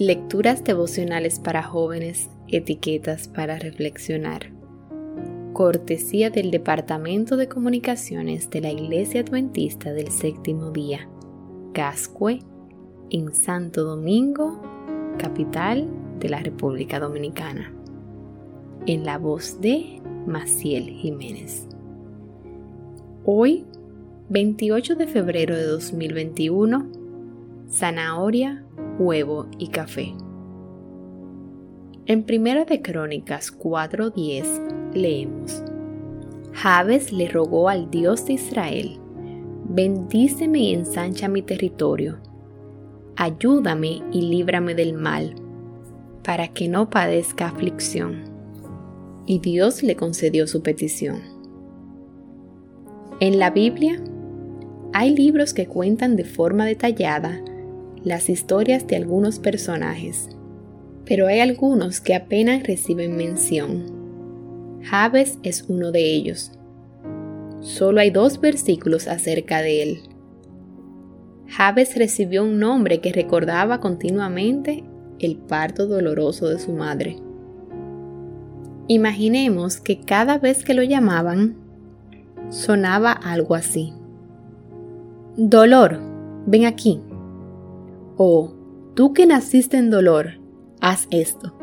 Lecturas devocionales para jóvenes, etiquetas para reflexionar. Cortesía del Departamento de Comunicaciones de la Iglesia Adventista del Séptimo Día, Cascue, en Santo Domingo, capital de la República Dominicana. En la voz de Maciel Jiménez. Hoy, 28 de febrero de 2021, zanahoria huevo y café. En Primera de Crónicas 4:10 leemos: Jabes le rogó al Dios de Israel: Bendíceme y ensancha mi territorio. Ayúdame y líbrame del mal, para que no padezca aflicción. Y Dios le concedió su petición. En la Biblia hay libros que cuentan de forma detallada las historias de algunos personajes, pero hay algunos que apenas reciben mención. Jabes es uno de ellos. Solo hay dos versículos acerca de él. Jabes recibió un nombre que recordaba continuamente el parto doloroso de su madre. Imaginemos que cada vez que lo llamaban, sonaba algo así. Dolor, ven aquí o tú que naciste en dolor, haz esto.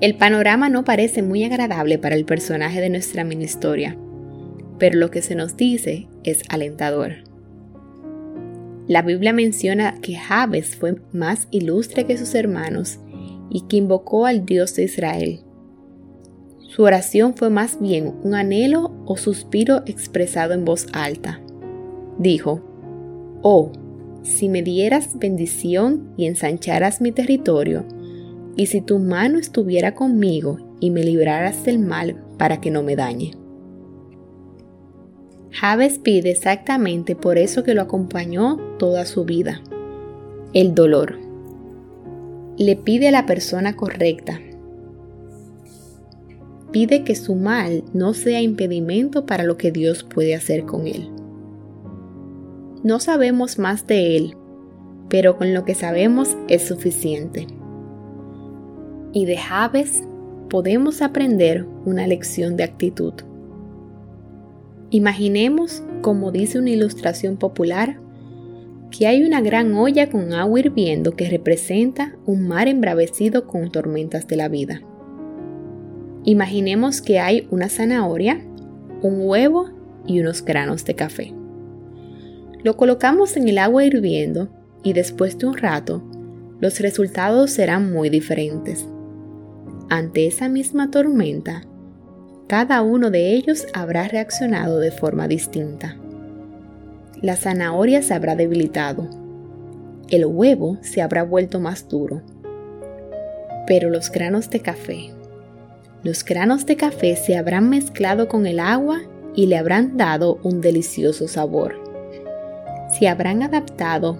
El panorama no parece muy agradable para el personaje de nuestra mini historia, pero lo que se nos dice es alentador. La Biblia menciona que Jabes fue más ilustre que sus hermanos y que invocó al Dios de Israel. Su oración fue más bien un anhelo o suspiro expresado en voz alta. Dijo, Oh, si me dieras bendición y ensancharas mi territorio, y si tu mano estuviera conmigo y me libraras del mal para que no me dañe. Javes pide exactamente por eso que lo acompañó toda su vida, el dolor. Le pide a la persona correcta. Pide que su mal no sea impedimento para lo que Dios puede hacer con él. No sabemos más de Él, pero con lo que sabemos es suficiente. Y de Javes podemos aprender una lección de actitud. Imaginemos, como dice una ilustración popular, que hay una gran olla con agua hirviendo que representa un mar embravecido con tormentas de la vida. Imaginemos que hay una zanahoria, un huevo y unos granos de café. Lo colocamos en el agua hirviendo y después de un rato, los resultados serán muy diferentes. Ante esa misma tormenta, cada uno de ellos habrá reaccionado de forma distinta. La zanahoria se habrá debilitado, el huevo se habrá vuelto más duro, pero los granos de café, los granos de café se habrán mezclado con el agua y le habrán dado un delicioso sabor se habrán adaptado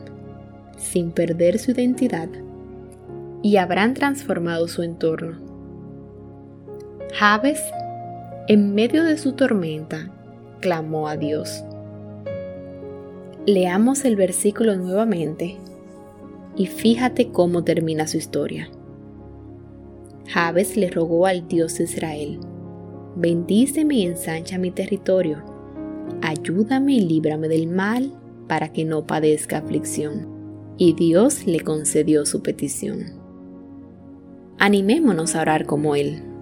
sin perder su identidad y habrán transformado su entorno. Javes, en medio de su tormenta, clamó a Dios. Leamos el versículo nuevamente y fíjate cómo termina su historia. Javes le rogó al Dios de Israel, bendíceme y ensancha mi territorio, ayúdame y líbrame del mal para que no padezca aflicción. Y Dios le concedió su petición. Animémonos a orar como Él.